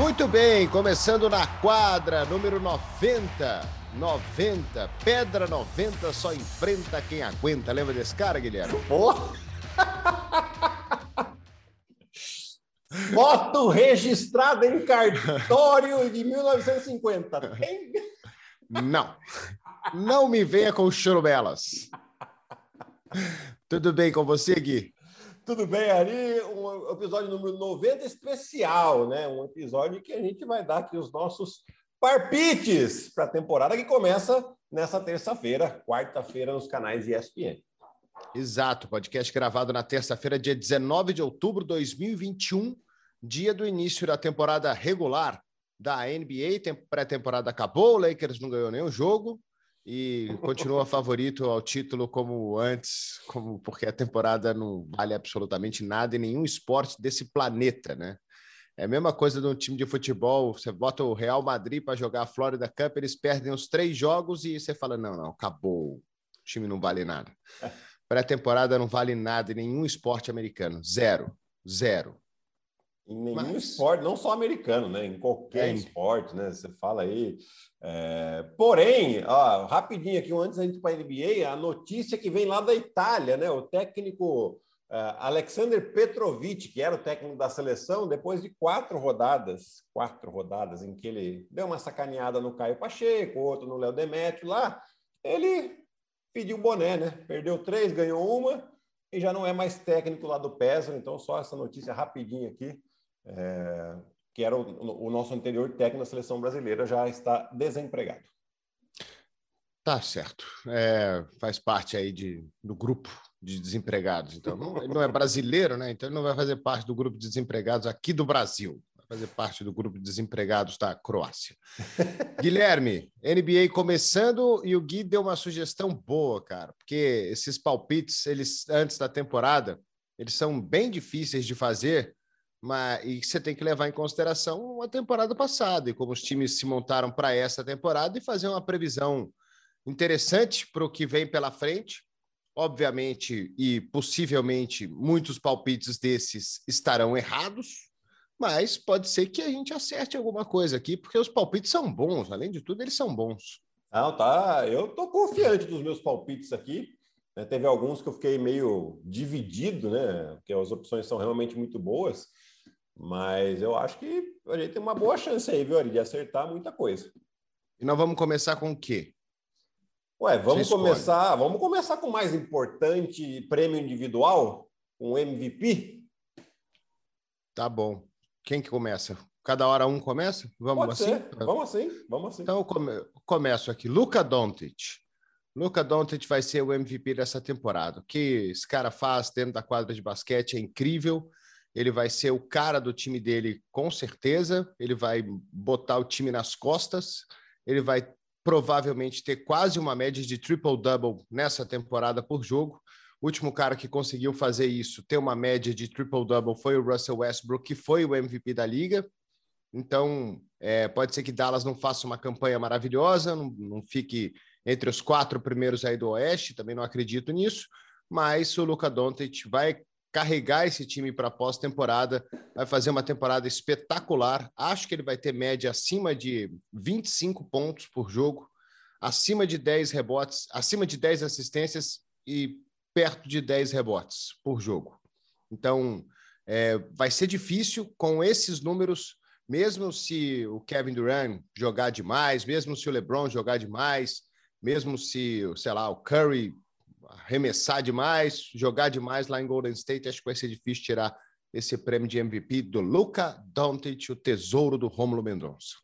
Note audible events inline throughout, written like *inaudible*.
Muito bem, começando na quadra número 90. 90, pedra 90 só enfrenta quem aguenta. Lembra desse cara, Guilherme? Porra! *laughs* Foto registrada em cartório de 1950. Tem? Não. Não me venha com churumelas. Tudo bem com você, Gui? Tudo bem, Ari? Um episódio número 90 especial, né? Um episódio que a gente vai dar aqui os nossos parpites para a temporada que começa nessa terça-feira, quarta-feira, nos canais ESPN. Exato, podcast gravado na terça-feira, dia 19 de outubro de 2021, dia do início da temporada regular da NBA. Pré-temporada acabou, o Lakers não ganhou nenhum jogo, e continua favorito ao título como antes, como porque a temporada não vale absolutamente nada em nenhum esporte desse planeta, né? É a mesma coisa um time de futebol, você bota o Real Madrid para jogar a Florida Cup, eles perdem os três jogos e você fala: não, não, acabou, o time não vale nada. Pré-temporada não vale nada em nenhum esporte americano, zero, zero. Em nenhum Mas... esporte, não só americano, né? Em qualquer é. esporte, né? Você fala aí. É... Porém, ó, rapidinho aqui, antes da gente ir para a NBA, a notícia que vem lá da Itália, né? O técnico uh, Alexander Petrovic, que era o técnico da seleção, depois de quatro rodadas, quatro rodadas em que ele deu uma sacaneada no Caio Pacheco, outro no Léo Demetrio lá, ele pediu boné, né? Perdeu três, ganhou uma e já não é mais técnico lá do PESA, então só essa notícia rapidinho aqui é, que era o, o, nosso anterior técnico da seleção brasileira, já está desempregado. Tá certo. É, faz parte aí de, do grupo de desempregados. Então, não, ele não é brasileiro, né? Então, ele não vai fazer parte do grupo de desempregados aqui do Brasil. Vai fazer parte do grupo de desempregados da Croácia. *laughs* Guilherme, NBA começando e o Gui deu uma sugestão boa, cara, porque esses palpites, eles antes da temporada, eles são bem difíceis de fazer mas, e você tem que levar em consideração a temporada passada e como os times se montaram para essa temporada e fazer uma previsão interessante para o que vem pela frente. Obviamente e possivelmente muitos palpites desses estarão errados, mas pode ser que a gente acerte alguma coisa aqui, porque os palpites são bons, além de tudo, eles são bons. Não, tá. Eu tô confiante dos meus palpites aqui. Né? Teve alguns que eu fiquei meio dividido, né? Porque as opções são realmente muito boas. Mas eu acho que a gente tem uma boa chance aí, viu, Ari, de acertar muita coisa. E nós vamos começar com o quê? Ué, vamos começar, vamos começar com o mais importante prêmio individual, um MVP. Tá bom. Quem que começa? Cada hora um começa? Vamos Pode assim? Ser. Vamos assim, vamos assim. Então eu come... começo aqui. Luca Doncic. Luca Doncic vai ser o MVP dessa temporada. O que esse cara faz dentro da quadra de basquete é incrível ele vai ser o cara do time dele com certeza, ele vai botar o time nas costas, ele vai provavelmente ter quase uma média de triple-double nessa temporada por jogo. O último cara que conseguiu fazer isso, ter uma média de triple-double, foi o Russell Westbrook, que foi o MVP da liga. Então, é, pode ser que Dallas não faça uma campanha maravilhosa, não, não fique entre os quatro primeiros aí do Oeste, também não acredito nisso, mas o Luca Doncic vai carregar esse time para pós-temporada, vai fazer uma temporada espetacular. Acho que ele vai ter média acima de 25 pontos por jogo, acima de 10 rebotes, acima de 10 assistências e perto de 10 rebotes por jogo. Então, é, vai ser difícil com esses números, mesmo se o Kevin Durant jogar demais, mesmo se o LeBron jogar demais, mesmo se, sei lá, o Curry arremessar demais, jogar demais lá em Golden State, acho que vai ser difícil tirar esse prêmio de MVP do Luca Doncic, o tesouro do Rômulo Mendonça.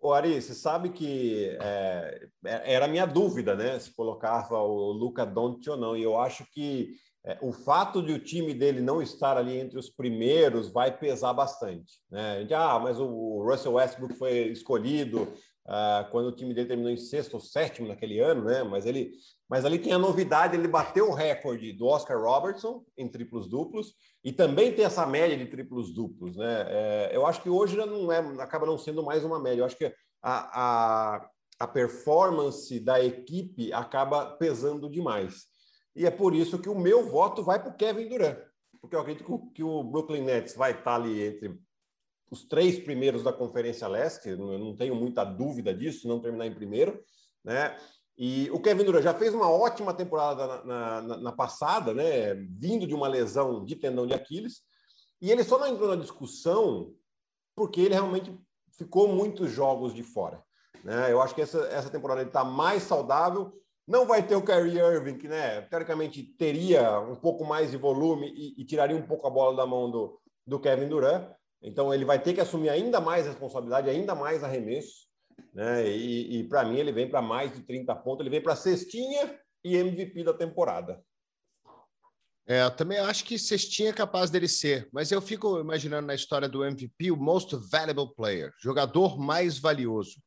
Ô Ari, você sabe que é, é, era a minha dúvida, né? Se colocava o Luca Doncic ou não. E eu acho que é, o fato de o time dele não estar ali entre os primeiros vai pesar bastante. Né? Ah, mas o Russell Westbrook foi escolhido uh, quando o time dele terminou em sexto ou sétimo naquele ano, né? Mas ele mas ali tem a novidade, ele bateu o recorde do Oscar Robertson em triplos duplos e também tem essa média de triplos duplos, né? É, eu acho que hoje já não é, acaba não sendo mais uma média. Eu acho que a, a, a performance da equipe acaba pesando demais. E é por isso que o meu voto vai para o Kevin Durant, porque eu acredito que o Brooklyn Nets vai estar ali entre os três primeiros da Conferência Leste, não tenho muita dúvida disso, não terminar em primeiro, né? E o Kevin Durant já fez uma ótima temporada na, na, na, passada, né? Vindo de uma lesão de tendão de Aquiles, e ele só não entrou na discussão porque ele realmente ficou muitos jogos de fora. Né? Eu acho que essa, essa temporada ele está mais saudável. Não vai ter o Kyrie Irving, que né, teoricamente teria um pouco mais de volume e, e tiraria um pouco a bola da mão do, do Kevin Durant. Então ele vai ter que assumir ainda mais responsabilidade, ainda mais arremesso. Né? E, e para mim ele vem para mais de 30 pontos, ele vem para cestinha e MVP da temporada. É, eu também acho que cestinha é capaz dele ser, mas eu fico imaginando na história do MVP o most valuable player, jogador mais valioso.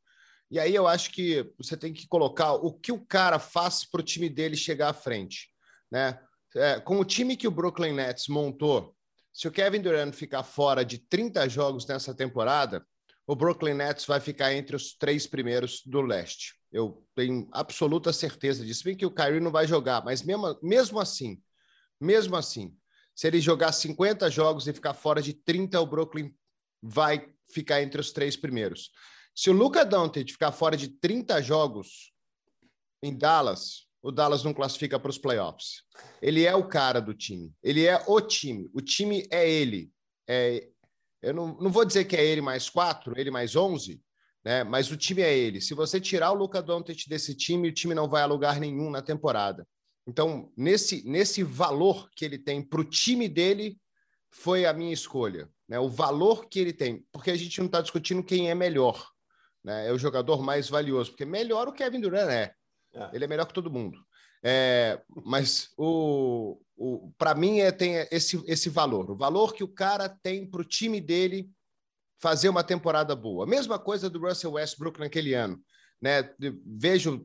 E aí eu acho que você tem que colocar o que o cara faz para o time dele chegar à frente, né? É, com o time que o Brooklyn Nets montou, se o Kevin Durant ficar fora de 30 jogos nessa temporada, o Brooklyn Nets vai ficar entre os três primeiros do leste. Eu tenho absoluta certeza disso. Bem que o Kyrie não vai jogar, mas mesmo, mesmo assim, mesmo assim, se ele jogar 50 jogos e ficar fora de 30, o Brooklyn vai ficar entre os três primeiros. Se o Luca Doncic ficar fora de 30 jogos em Dallas, o Dallas não classifica para os playoffs. Ele é o cara do time. Ele é o time. O time é ele. É, eu não, não vou dizer que é ele mais quatro, ele mais onze, né? Mas o time é ele. Se você tirar o Luca Doncic desse time, o time não vai a lugar nenhum na temporada. Então, nesse, nesse valor que ele tem para o time dele, foi a minha escolha. Né? O valor que ele tem. Porque a gente não está discutindo quem é melhor né? É o jogador mais valioso, porque melhor o Kevin Durant é. É. Ele é melhor que todo mundo. É, mas o, o para mim é, tem esse, esse valor, o valor que o cara tem para o time dele fazer uma temporada boa. Mesma coisa do Russell Westbrook naquele ano. Né? Vejo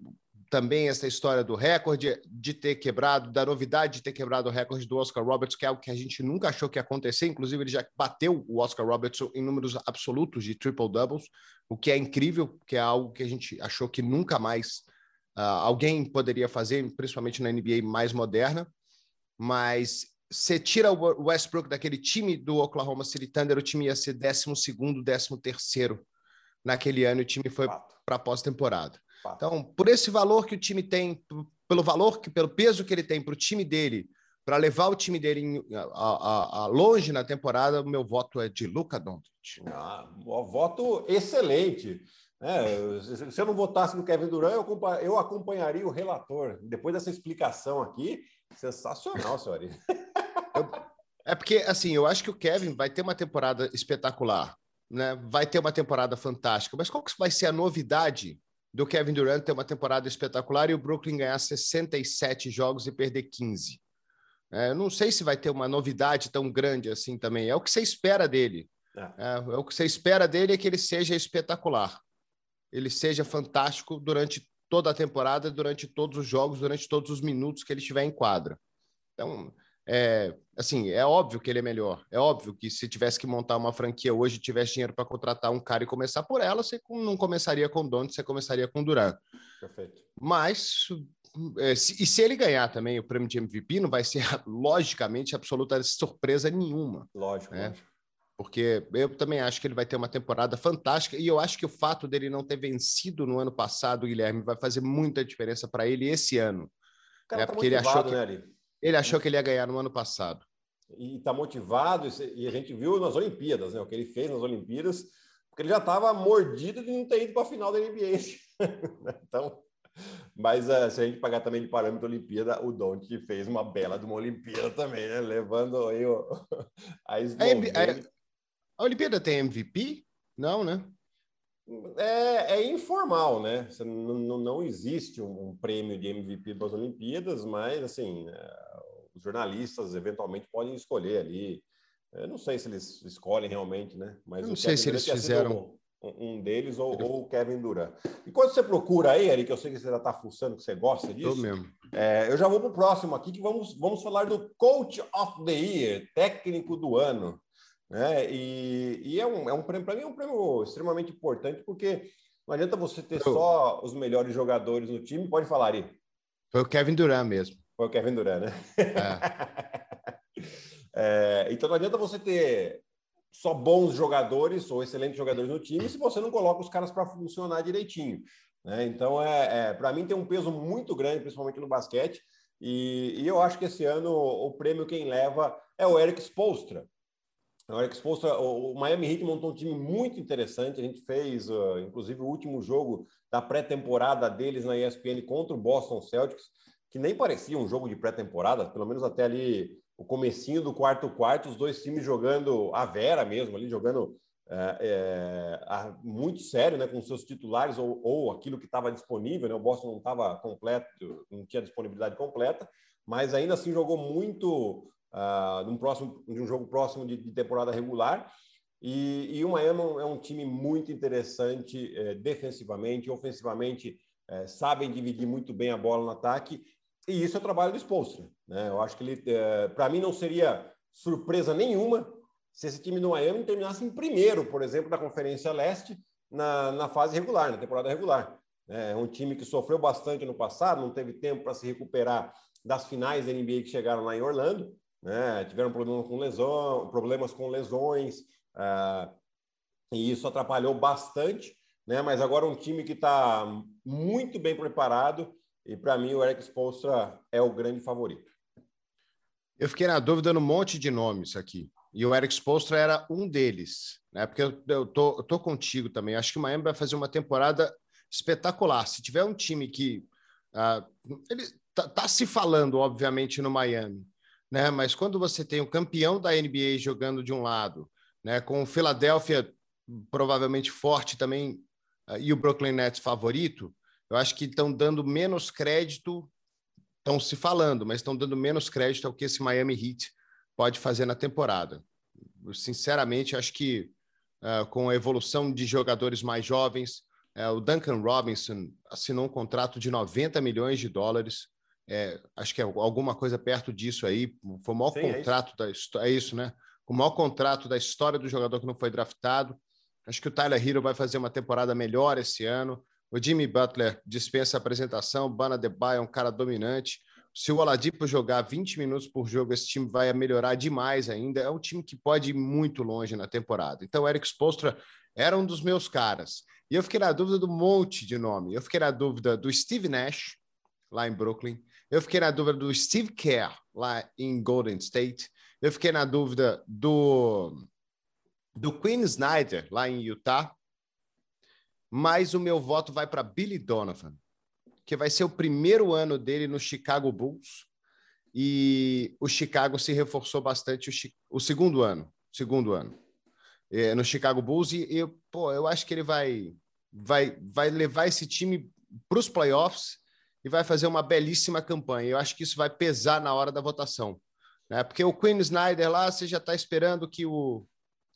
também essa história do recorde de ter quebrado, da novidade de ter quebrado o recorde do Oscar Roberts, que é algo que a gente nunca achou que ia acontecer. Inclusive, ele já bateu o Oscar Roberts em números absolutos de triple doubles, o que é incrível, que é algo que a gente achou que nunca mais uh, alguém poderia fazer, principalmente na NBA mais moderna. Mas você tira o Westbrook daquele time do Oklahoma City Thunder, o time ia ser 12 º 13 terceiro naquele ano, e o time foi para pós-temporada. Então, por esse valor que o time tem, pelo valor, que, pelo peso que ele tem para o time dele, para levar o time dele em, a, a, a, longe na temporada, o meu voto é de Luca Doncic. Ah, voto excelente. É, se eu não votasse no Kevin Durant, eu, acompanharia o relator. Depois dessa explicação aqui, sensacional, senhor. É porque, assim, eu acho que o Kevin vai ter uma temporada espetacular, né? Vai ter uma temporada fantástica, mas qual que vai ser a novidade do Kevin Durant ter uma temporada espetacular e o Brooklyn ganhar 67 jogos e perder 15. É, eu não sei se vai ter uma novidade tão grande assim também. É o que você espera dele. É. É, é o que você espera dele é que ele seja espetacular. Ele seja fantástico durante toda a temporada, durante todos os jogos, durante todos os minutos que ele estiver em quadra. Então, é, assim, é óbvio que ele é melhor. É óbvio que se tivesse que montar uma franquia hoje, tivesse dinheiro para contratar um cara e começar por ela, você não começaria com o você começaria com o Duran. Perfeito. Mas é, se, e se ele ganhar também o prêmio de MVP, não vai ser *laughs* logicamente absoluta surpresa nenhuma. Lógico, né? lógico. Porque eu também acho que ele vai ter uma temporada fantástica e eu acho que o fato dele não ter vencido no ano passado, Guilherme, vai fazer muita diferença para ele esse ano. Cara, né? tá Porque ele achou que né, ele achou que ele ia ganhar no ano passado. E está motivado, e a gente viu nas Olimpíadas, né? O que ele fez nas Olimpíadas, porque ele já estava mordido de não ter ido para a final da NBA. *laughs* então, mas uh, se a gente pagar também de parâmetro Olimpíada, o Don't fez uma bela de uma Olimpíada também, né? Levando aí o, *laughs* a Eslovênia. A, Olimpíada tem MVP? Não, né? É, é, informal, né? Não, não existe um, um, prêmio de MVP das Olimpíadas, mas assim, é, os jornalistas eventualmente podem escolher ali. Eu não sei se eles escolhem realmente, né? Mas eu não sei se eles fizeram um, um deles ou, ou, o Kevin Durant. E quando você procura aí, Eric, eu sei que você já está fuçando, que você gosta disso. Eu mesmo. É, eu já vou para o próximo aqui, que vamos, vamos falar do Coach of the Year, técnico do ano. Né? E, e é um, é um prêmio, para mim, é um prêmio extremamente importante, porque não adianta você ter só os melhores jogadores no time. Pode falar aí. Foi o Kevin Durant mesmo. Foi o Kevin Durant, né? *laughs* É. é, então não adianta você ter só bons jogadores ou excelentes jogadores no time se você não coloca os caras para funcionar direitinho. Né? Então, é, é para mim, tem um peso muito grande, principalmente no basquete. E, e, eu acho que esse ano o prêmio quem leva é o Eric Spolstra. O o, o Miami Heat montou um time muito interessante. A gente fez, uh, inclusive, o último jogo da pré-temporada deles na ESPN contra o Boston Celtics, que nem parecia um jogo de pré-temporada, pelo menos até ali o comecinho do quarto quarto, os dois times jogando a vera mesmo, ali jogando é, é, muito sério, né, com seus titulares ou, ou aquilo que estava disponível, né, o Boston não estava completo, não tinha disponibilidade completa, mas ainda assim jogou muito uh, num próximo, de um jogo próximo de, de temporada regular. E, e, o Miami é um time muito interessante é, defensivamente, ofensivamente é, sabem dividir muito bem a bola no ataque e isso é o trabalho do Spolstra. Né? Eu acho que ele, é, para mim, não seria surpresa nenhuma se esse time do Miami terminasse em primeiro, por exemplo, da Conferência Leste na, na fase regular, na temporada regular. É um time que sofreu bastante no passado, não teve tempo para se recuperar das finais da NBA que chegaram lá em Orlando, né? tiveram problemas com, lesão, problemas com lesões, uh, e isso atrapalhou bastante, né? mas agora um time que está muito bem preparado e para mim, o Eric Spolstra é o grande favorito. Eu fiquei na dúvida no monte de nomes aqui. E o Eric Spolstra era um deles, né? Porque eu, tô, eu tô contigo também. Acho que o Miami vai fazer uma temporada espetacular. Se tiver um time que. Uh, ele tá, tá, se falando, obviamente, no Miami, né? Mas quando você tem o campeão da NBA jogando de um lado, né? Com o Philadelphia provavelmente forte também, uh, e o Brooklyn Nets favorito, eu acho que estão dando menos crédito, estão se falando, mas estão dando menos crédito ao que esse Miami Heat pode fazer na temporada. Eu, sinceramente, acho que uh, com a evolução de jogadores mais jovens, uh, o Duncan Robinson assinou um contrato de 90 milhões de dólares. É, acho que é alguma coisa perto disso aí. Foi o maior Sim, é contrato é da história. É isso, né? O maior contrato da história do jogador que não foi draftado. Acho que o Tyler Hero vai fazer uma temporada melhor esse ano. O Jimmy Butler dispensa a apresentação, Bana Debye é um cara dominante. Se o Oladipo jogar 20 minutos por jogo, esse time vai melhorar demais ainda. É um time que pode ir muito longe na temporada. Então, o Eric Spolstra era um dos meus caras. E eu fiquei na dúvida do monte de nome. Eu fiquei na dúvida do Steve Nash, lá em Brooklyn. Eu fiquei na dúvida do Steve Kerr, lá em Golden State. Eu fiquei na dúvida do, do Quinn Snyder, lá em Utah mas o meu voto vai para Billy Donovan, que vai ser o primeiro ano dele no Chicago Bulls. E o Chicago se reforçou bastante o, o segundo ano, segundo ano, é, no Chicago Bulls. E eu, pô, eu acho que ele vai, vai, vai levar esse time para os playoffs e vai fazer uma belíssima campanha. Eu acho que isso vai pesar na hora da votação. Né? Porque o Quinn Snyder lá, você já está esperando que o,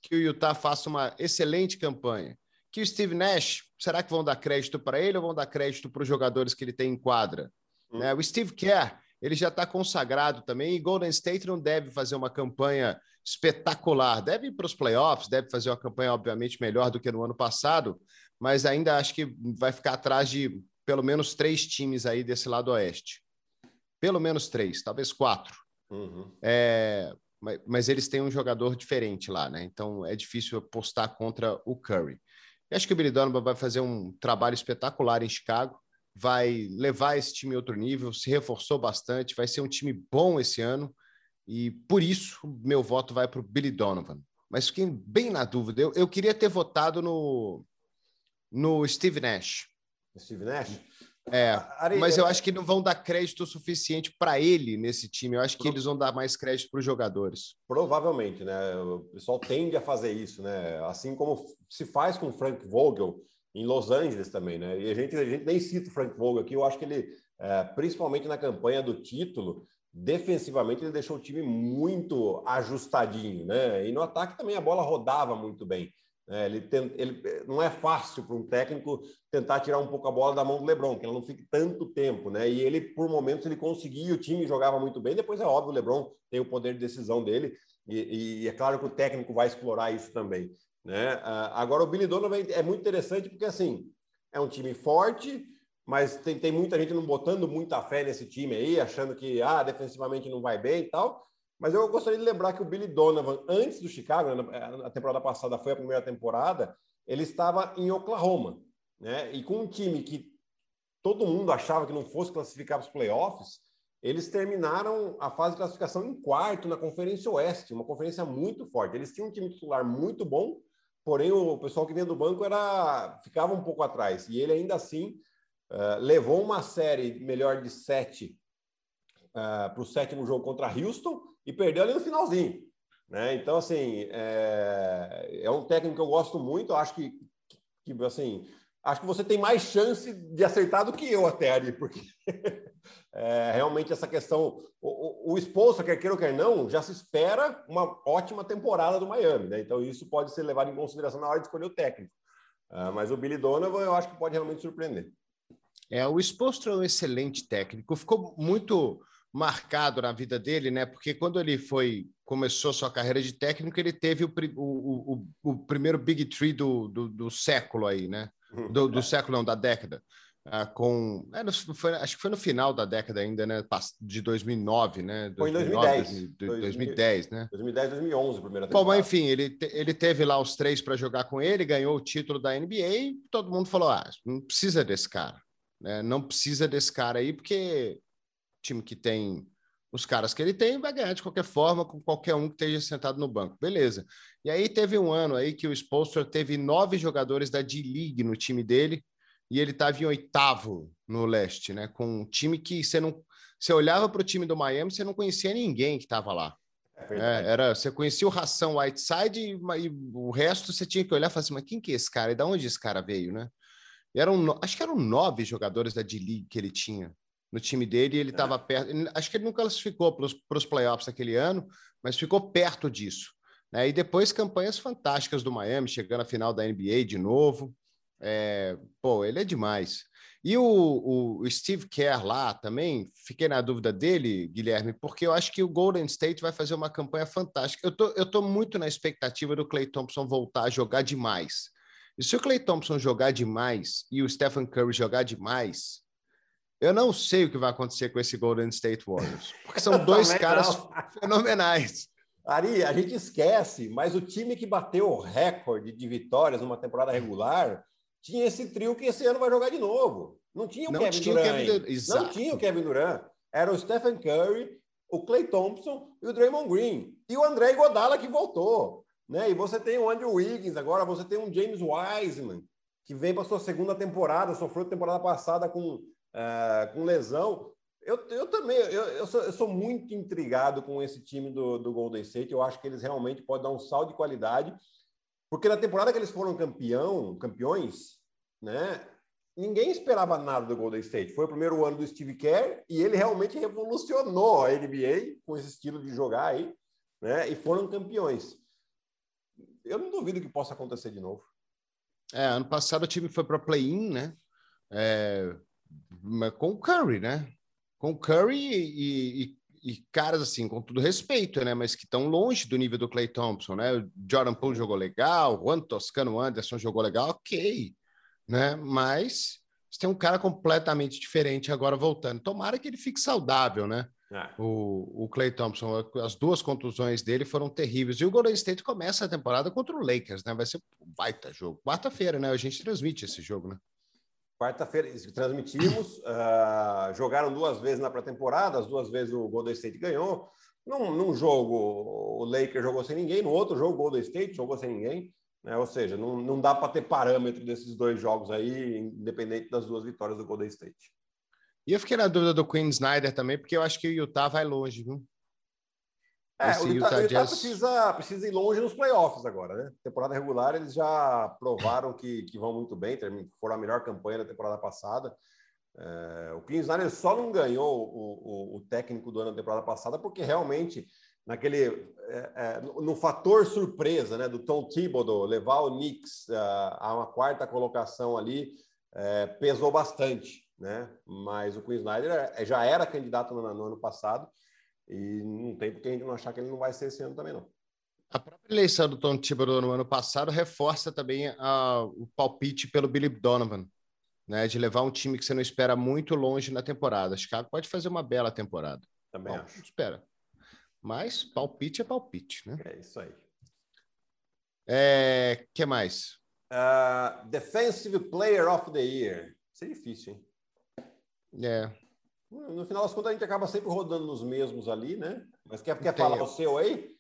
que o Utah faça uma excelente campanha que o Steve Nash, será que vão dar crédito para ele ou vão dar crédito para os jogadores que ele tem em quadra? Hum. Né? O Steve Kerr, ele já está consagrado também, e Golden State não deve fazer uma campanha espetacular, deve ir para os playoffs, deve fazer uma campanha, obviamente, melhor do que no ano passado, mas ainda acho que vai ficar atrás de pelo menos três times aí desse lado oeste. Pelo menos três, talvez quatro. Uhum. É, mas, mas, eles têm um jogador diferente lá, né? Então é difícil apostar contra o Curry. Eu acho que o Billy Donovan vai fazer um trabalho espetacular em Chicago, vai levar esse time a outro nível, se reforçou bastante, vai ser um time bom esse ano e por isso meu voto vai para o Billy Donovan. Mas fiquei bem na dúvida. Eu, eu queria ter votado no, no Steve Nash. Steve Nash? É, mas eu acho que não vão dar crédito suficiente para ele nesse time. Eu acho que eles vão dar mais crédito para os jogadores. Provavelmente, né? O pessoal tende a fazer isso, né? Assim como se faz com o Frank Vogel em Los Angeles também, né? E a gente, a gente nem cita o Frank Vogel aqui. Eu acho que ele, é, principalmente na campanha do título, defensivamente ele deixou o time muito ajustadinho, né? E no ataque também a bola rodava muito bem. É, ele, tem, ele, não é fácil para um técnico tentar tirar um pouco a bola da mão do LeBron, que ela não fique tanto tempo, né? E ele, por momentos, ele conseguia, o time jogava muito bem. Depois é óbvio, o LeBron tem o poder de decisão dele, e, e é claro que o técnico vai explorar isso também, né? Ah, agora, o Billy Donovan é muito interessante porque, assim, é um time forte, mas tem, tem muita gente não botando muita fé nesse time aí, achando que, ah, defensivamente não vai bem e tal. Mas eu gostaria de lembrar que o Billy Donovan, antes do Chicago, né, a temporada passada foi a primeira temporada, ele estava em Oklahoma, né? E com um time que todo mundo achava que não fosse classificar para os playoffs, eles terminaram a fase de classificação em quarto na Conferência Oeste, uma conferência muito forte. Eles tinham um time titular muito bom, porém o pessoal que vinha do banco era ficava um pouco atrás. E ele ainda assim uh, levou uma série melhor de sete uh, para o sétimo jogo contra Houston e perdeu ali no finalzinho. Né? Então, assim, é, é um técnico que eu gosto muito. Eu acho que, que, assim, acho que você tem mais chance de acertar do que eu até ali, porque *laughs* é, realmente essa questão, o, o, o quer queira ou quer não, já se espera uma ótima temporada do Miami, né? Então isso pode ser levado em consideração na hora de escolher o técnico. Uh, mas o Billy Donovan eu acho que pode realmente surpreender. É, o Exposto é um excelente técnico, ficou muito marcado na vida dele, né? Porque quando ele foi começou sua carreira de técnico, ele teve o, o, o, o primeiro Big Tree do, do, do século aí, né? Uhum. do, do é. século, não, da década. Ah, com é, foi, acho que foi no final da década ainda, né? De 2009, né? Foi em 2010. 2009, 2010, né? 2010, 2011, primeira temporada. Bom, enfim, ele, ele teve lá os três para jogar com ele, ganhou o título da NBA e todo mundo falou: ah, não precisa desse cara, né? Não precisa desse cara aí, porque time que tem os caras que ele tem vai ganhar de qualquer forma com qualquer um que esteja sentado no banco. Beleza. E aí teve um ano aí que o Spolster teve nove jogadores da D-League no time dele e ele estava em oitavo no leste, né? Com um time que você não... Você olhava para o time do Miami, você não conhecia ninguém que estava lá. É, é era, você conhecia o Ração Whiteside e, e, o resto você tinha que olhar e falar assim, mas quem que é esse cara? E de onde esse cara veio, né? E eram, acho que eram nove jogadores da D-League que ele tinha no time dele ele estava é. perto. Acho que ele não classificou para os playoffs naquele ano, mas ficou perto disso. Né? E depois campanhas fantásticas do Miami, chegando à final da NBA de novo. É, pô, ele é demais. E o, o, Steve Kerr lá também, fiquei na dúvida dele, Guilherme, porque eu acho que o Golden State vai fazer uma campanha fantástica. Eu tô, eu tô muito na expectativa do Clay Thompson voltar a jogar demais. E se o Clay Thompson jogar demais e o Stephen Curry jogar demais, eu não sei o que vai acontecer com esse Golden State Warriors, porque são *laughs* dois caras fenomenais. Ari, a gente esquece, mas o time que bateu o recorde de vitórias numa temporada regular tinha esse trio que esse ano vai jogar de novo. Não tinha o não Kevin tinha Durant. Kevin Não tinha o Kevin Durant. Era o Stephen Curry, o Clay Thompson e o Draymond Green. E o André Godala que voltou. Né? E você tem o Andrew Wiggins agora, você tem um James Wiseman, que vem para sua segunda temporada, sofreu temporada passada com uh, com lesão. Eu, eu também eu, eu, sou, eu sou muito intrigado com esse time do, do Golden State. Eu acho que eles realmente podem dar um salto de qualidade, porque na temporada que eles foram campeão, campeões, né? Ninguém esperava nada do Golden State. Foi o primeiro ano do Steve Kerr e ele realmente revolucionou a NBA com esse estilo de jogar aí, né? E foram campeões. Eu não duvido que possa acontecer de novo. É, ano passado o time foi para play-in, né? É, com o Curry, né? Com o Curry e, e, e, caras assim, com todo respeito, né? Mas que estão longe do nível do Clay Thompson, né? O Jordan Poole jogou legal, o Juan Toscano Anderson jogou legal, ok, né? Mas você tem um cara completamente diferente agora voltando. Tomara que ele fique saudável, né? É. O, o Clay Thompson, as duas contusões dele foram terríveis. E o Golden State começa a temporada contra o Lakers, né? Vai ser um baita jogo. Quarta-feira, né? A gente transmite esse jogo, né? Quarta-feira transmitimos, uh, *coughs* jogaram duas vezes na pré-temporada, as duas vezes o Golden State ganhou. Num, num, jogo, o Lakers jogou sem ninguém, no outro jogo, o Golden State jogou sem ninguém. Né? Ou seja, não, não dá para ter parâmetro desses dois jogos aí, independente das duas vitórias do Golden State. E eu fiquei na dúvida do Queen Snyder também, porque eu acho que o Utah vai longe, viu? É, o Utah, Utah, Jazz... precisa, precisa ir longe nos playoffs agora, né? Temporada regular, eles já provaram que, que vão muito bem, foram a melhor campanha da temporada passada. É, o Kingsbury só não ganhou o, o, o, técnico do ano da temporada passada porque realmente naquele é, é, no fator surpresa, né, do Tom Thibodeau levar o Knicks uh, a uma quarta colocação ali é, pesou bastante, né? Mas o Queen Snyder é, já era candidato no, no ano passado e não tem porque a gente não achar que ele não vai ser esse ano também, não. A própria eleição do Tom Thibodeau no ano passado reforça também a, o palpite pelo Billy Donovan, né? De levar um time que você não espera muito longe na temporada. Chicago pode fazer uma bela temporada. Também Bom, acho. Espera. Mas palpite é palpite, né? É isso aí. É, que mais? Uh, defensive Player of the Year. Isso é difícil, hein? É. No final das contas, a gente acaba sempre rodando nos mesmos ali, né? Mas quer, quer falar o seu aí?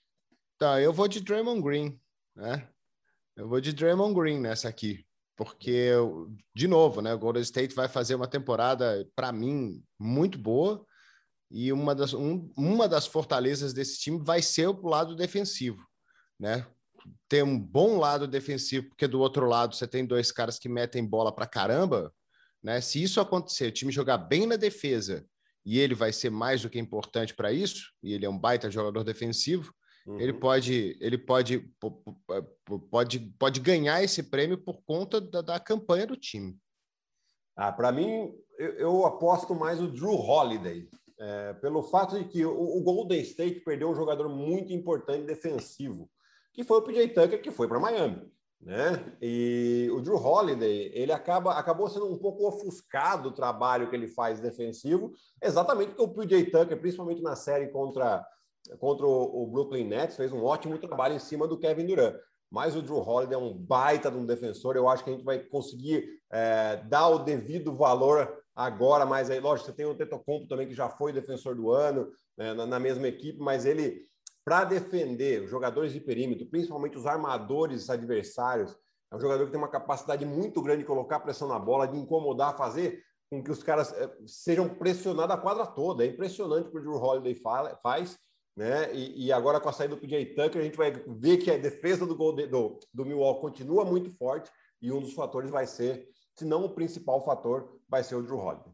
Tá, eu vou de Draymond Green, né? Eu vou de Draymond Green nessa aqui, porque, de novo, né? O Golden State vai fazer uma temporada, para mim, muito boa, e uma das, um, uma das fortalezas desse time vai ser o lado defensivo, né? Ter um bom lado defensivo, porque do outro lado você tem dois caras que metem bola para caramba, né? Se isso acontecer, o time jogar bem na defesa e ele vai ser mais do que importante para isso, e ele é um baita jogador defensivo, uhum. ele pode ele pode, pode pode ganhar esse prêmio por conta da, da campanha do time. Ah, para mim, eu, eu, aposto mais o Drew Holiday, é, pelo fato de que o, o Golden State perdeu um jogador muito importante defensivo, que foi o PJ Tucker, que foi para Miami né? E o Drew Holiday, ele acaba acabou sendo um pouco ofuscado o trabalho que ele faz defensivo, exatamente porque o PJ Tucker, principalmente na série contra contra o, Brooklyn Nets, fez um ótimo trabalho em cima do Kevin Durant. Mas o Drew Holiday é um baita de um defensor, eu acho que a gente vai conseguir é, dar o devido valor agora, mas aí, lógico, você tem o Tetocompo também, que já foi defensor do ano, né, na, na mesma equipe, mas ele para defender os jogadores de perímetro, principalmente os armadores adversários. É um jogador que tem uma capacidade muito grande de colocar pressão na bola, de incomodar, fazer com que os caras eh, sejam pressionados a quadra toda. É impressionante o que o Drew Holiday faz. Né? E, e, agora com a saída do PJ Tucker, a gente vai ver que a defesa do, Golden, do, do Milwaukee continua muito forte e um dos fatores vai ser, se não o principal fator, vai ser o Drew Holiday.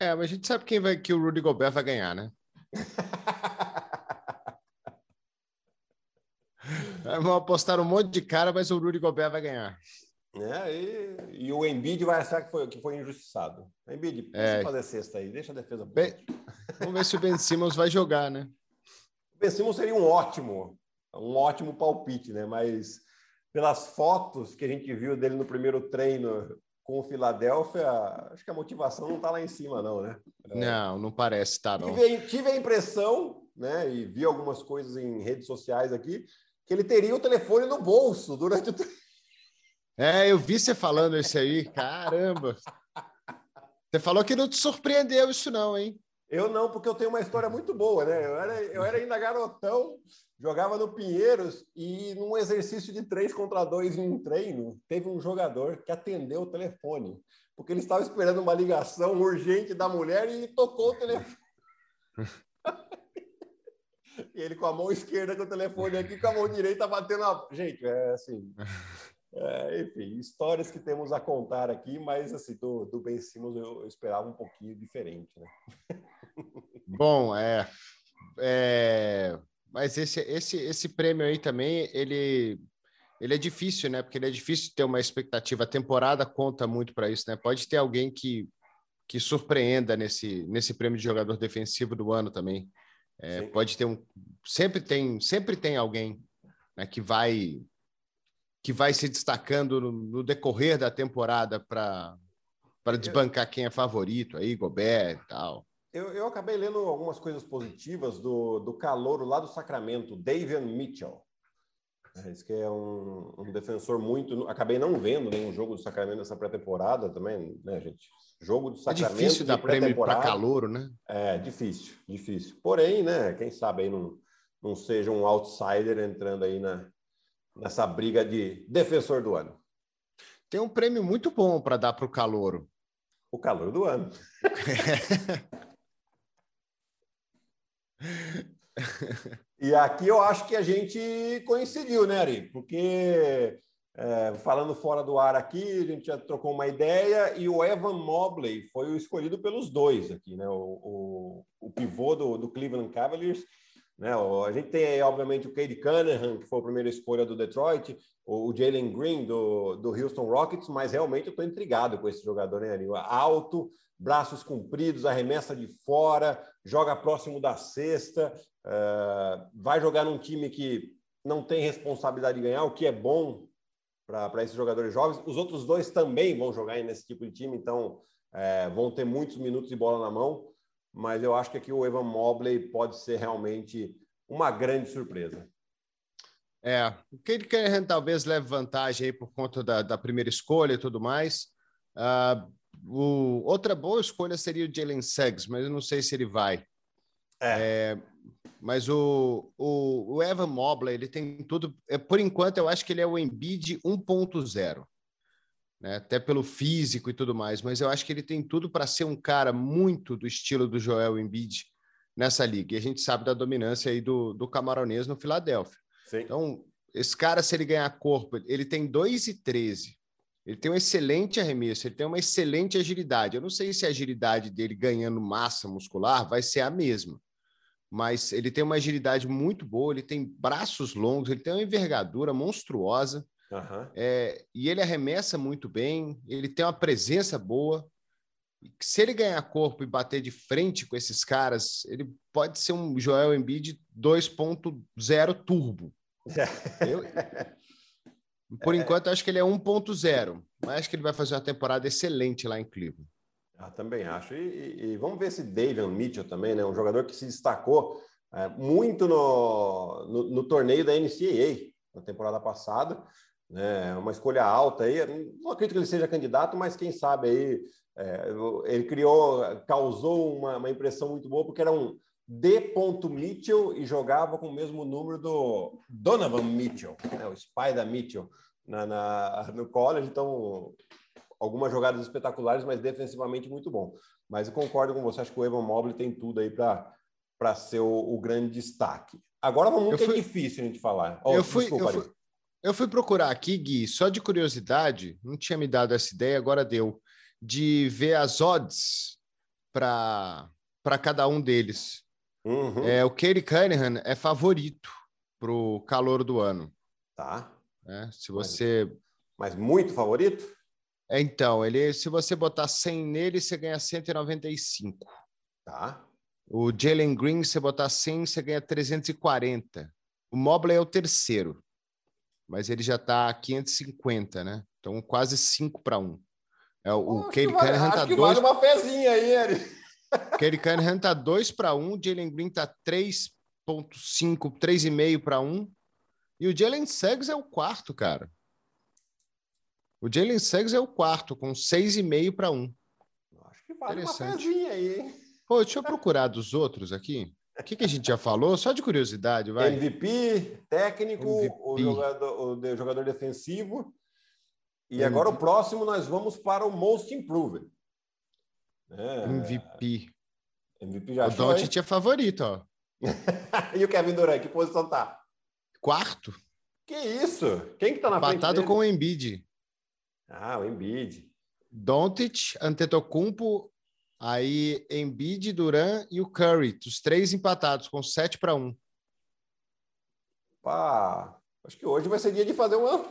É, mas a gente sabe quem vai que o Rudy Gobert vai ganhar, né? *laughs* Vão apostar um monte de cara, mas o Rudy Gobert vai ganhar. É, e, e, o Embiid vai achar que foi, que foi injustiçado. Embiid, é. fazer cesta aí, deixa a defesa. Bem, vamos ver se o Ben Simmons vai jogar, né? O Ben Simmons seria um ótimo, um ótimo palpite, né? Mas pelas fotos que a gente viu dele no primeiro treino com o Filadélfia, acho que a motivação não está lá em cima, não, né? Não, não parece, tá, não. Tive, tive a impressão, né? E vi algumas coisas em redes sociais aqui, que ele teria o telefone no bolso durante o. É, eu vi você falando isso aí, caramba. Você falou que não te surpreendeu isso, não, hein? Eu não, porque eu tenho uma história muito boa, né? Eu era, eu era ainda garotão, jogava no Pinheiros e num exercício de três contra dois em um treino, teve um jogador que atendeu o telefone, porque ele estava esperando uma ligação urgente da mulher e tocou o telefone. *laughs* E *laughs* ele com a mão esquerda com o telefone aqui, com a mão direita batendo a. Gente, é assim. *laughs* É, enfim, histórias que temos a contar aqui, mas assim, do, do Ben Simmons eu, eu esperava um pouquinho diferente, né? *laughs* Bom, é, é, mas esse, esse, esse prêmio aí também, ele, ele é difícil, né? Porque ele é difícil ter uma expectativa. A temporada conta muito para isso, né? Pode ter alguém que, que surpreenda nesse, nesse prêmio de jogador defensivo do ano também. É, pode ter um, sempre tem, sempre tem alguém né, que vai que vai se destacando no, no decorrer da temporada para para desbancar quem é favorito aí, Gobert e tal. Eu, eu acabei lendo algumas coisas positivas do, do calouro lá do Sacramento, Davian Mitchell. É, que é um, um, defensor muito. Acabei não vendo nenhum jogo do Sacramento nessa pré-temporada também, né, gente? Jogo do Sacramento. É difícil dar prêmio para calouro, né? É, difícil, difícil. Porém, né, quem sabe aí não, não seja um outsider entrando aí na, nessa briga de defensor do ano. Tem um prêmio muito bom para dar para o calouro. O calor do ano. *laughs* e aqui eu acho que a gente coincidiu, né, Ari? Porque é, falando fora do ar aqui, a gente já trocou uma ideia e o Evan Mobley foi o escolhido pelos dois aqui, né? O, o, o pivô do, do, Cleveland Cavaliers. Né? A gente tem, obviamente, o Cade Cunningham, que foi a primeira escolha do Detroit, o, o Jalen Green do, do Houston Rockets, mas realmente eu estou intrigado com esse jogador, né, Ari? Alto, braços compridos, arremessa de fora, joga próximo da cesta, uh, vai jogar num time que não tem responsabilidade de ganhar, o que é bom para esses jogadores jovens. Os outros dois também vão jogar nesse tipo de time, então é, vão ter muitos minutos de bola na mão. Mas eu acho que aqui o Evan Mobley pode ser realmente uma grande surpresa. É, o Cade talvez leve vantagem aí por conta da, da primeira escolha e tudo mais. Uh, o, outra boa escolha seria o Jalen Suggs, mas eu não sei se ele vai. É. é mas o, o, o, Evan Mobley, ele tem tudo. É, por enquanto, eu acho que ele é o Embiid 1.0. Né? Até pelo físico e tudo mais, mas eu acho que ele tem tudo para ser um cara muito do estilo do Joel Embiid nessa liga. E a gente sabe da dominância aí do, do camaronês no Filadélfia. Sim. Então, esse cara, se ele ganhar corpo, ele tem 2 e 13. Ele tem um excelente arremesso, ele tem uma excelente agilidade. Eu não sei se a agilidade dele ganhando massa muscular vai ser a mesma, mas ele tem uma agilidade muito boa, ele tem braços longos, ele tem uma envergadura monstruosa. Uhum. É, e ele arremessa muito bem, ele tem uma presença boa. Se ele ganhar corpo e bater de frente com esses caras, ele pode ser um Joel Embiid 2.0 turbo. Eu, *laughs* por enquanto, acho que ele é 1.0, mas acho que ele vai fazer uma temporada excelente lá em Cleveland. Ah, também acho. E, e, vamos ver se David Mitchell também, né? Um jogador que se destacou é, muito no, no, no, torneio da NCAA na temporada passada. Né? Uma escolha alta aí. Não acredito que ele seja candidato, mas quem sabe aí é, ele criou, causou uma, uma impressão muito boa, porque era um D. Mitchell e jogava com o mesmo número do Donovan Mitchell, né, o Spider Mitchell, na, na, no college. Então, algumas jogadas espetaculares, mas defensivamente muito bom. Mas eu concordo com você, acho que o Evan Mobley tem tudo aí para ser o, o, grande destaque. Agora vamos muito fui, é difícil a gente falar. Oh, eu, fui, desculpa, eu, fui, eu fui procurar aqui, Gui, só de curiosidade, não tinha me dado essa ideia, agora deu, de ver as odds para cada um deles. Uhum. É, o Katie Cunningham é favorito para o calor do ano. Tá. É, se você. Mas, mas, muito favorito? É, então, ele, se você botar 100 nele, você ganha 195. Tá. O Jalen Green, se você botar 100, você ganha 340. O Mobley é o terceiro, mas ele já está 550, né? Então, quase 5 para 1. É, o Cade vale, Cunningham tá dois... vale uma fezinha aí, Eric. *laughs* Kerry Cunningham tá 2 para 1, Jalen Green tá 3.5, 3,5 para 1. E o Jalen Suggs é o quarto, cara. O Jalen Suggs é o quarto, com 6,5 para 1. Acho que vale uma fezinha aí, hein? Pô, deixa eu procurar dos outros aqui. O que, que a gente já falou? Só de curiosidade, vai. MVP, técnico, MVP. O, jogador, o jogador defensivo. E MVP. agora o próximo nós vamos para o Most Improved. É. MVP. MVP já o Doncic é favorito, ó. *laughs* e o Kevin Durant, que posição tá? Quarto. Que isso? Quem que tá na Empatado frente Empatado com o Embiid. Ah, o Embiid. Doncic, Antetokounmpo, aí Embiid, Duran e o Curry, os três empatados com 7 para 1. Pá, acho que hoje vai ser dia de fazer uma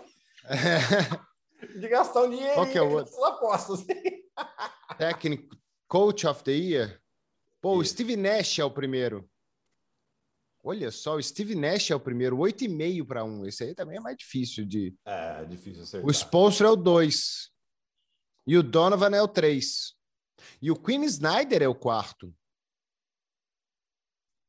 *laughs* de gastar um dinheiro Qual que é o outro? apostas. Técnico, Coach of the Year. Pô, o Steve Nash é o primeiro. Olha só, o Steve Nash é o primeiro, 8,5 para 1. Esse aí também é mais difícil de. É, difícil acertar. O Sponsor é o 2. E o Donovan é o 3. E o Queen Snyder é o quarto.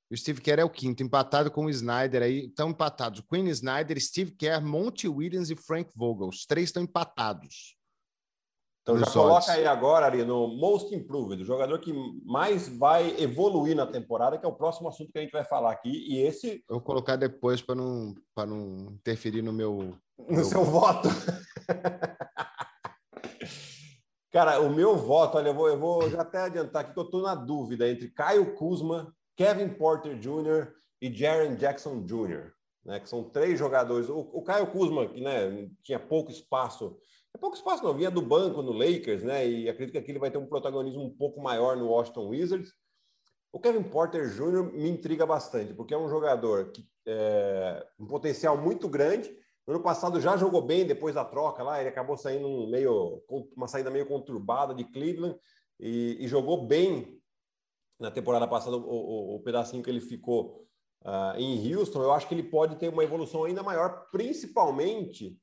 E o Steve Kerr é o quinto, empatado com o Snyder aí. Estão empatados. Queen Snyder, Steve Kerr, Monty Williams e Frank Vogel. Os três estão empatados. Então já coloca aí agora ali no Most Improved, o jogador que mais vai evoluir na temporada, que é o próximo assunto que a gente vai falar aqui. E esse. Eu vou colocar depois para não, não interferir no meu. *laughs* No meu... seu voto. *laughs* Cara, o meu voto, olha, eu vou, eu vou já até adiantar aqui que eu estou na dúvida entre Caio Kuzma, Kevin Porter Jr. e Jaron Jackson Jr., né, que são três jogadores. O, o Caio Kuzma, que né, tinha pouco espaço é pouco espaço não, vinha do banco no Lakers, né? E acredito que aqui ele vai ter um protagonismo um pouco maior no Washington Wizards. O Kevin Porter Jr. me intriga bastante, porque é um jogador que é um potencial muito grande. No ano passado já jogou bem depois da troca lá, ele acabou saindo um meio, uma saída meio conturbada de Cleveland e, e jogou bem na temporada passada, o, o, o pedacinho que ele ficou uh, em Houston. Eu acho que ele pode ter uma evolução ainda maior, principalmente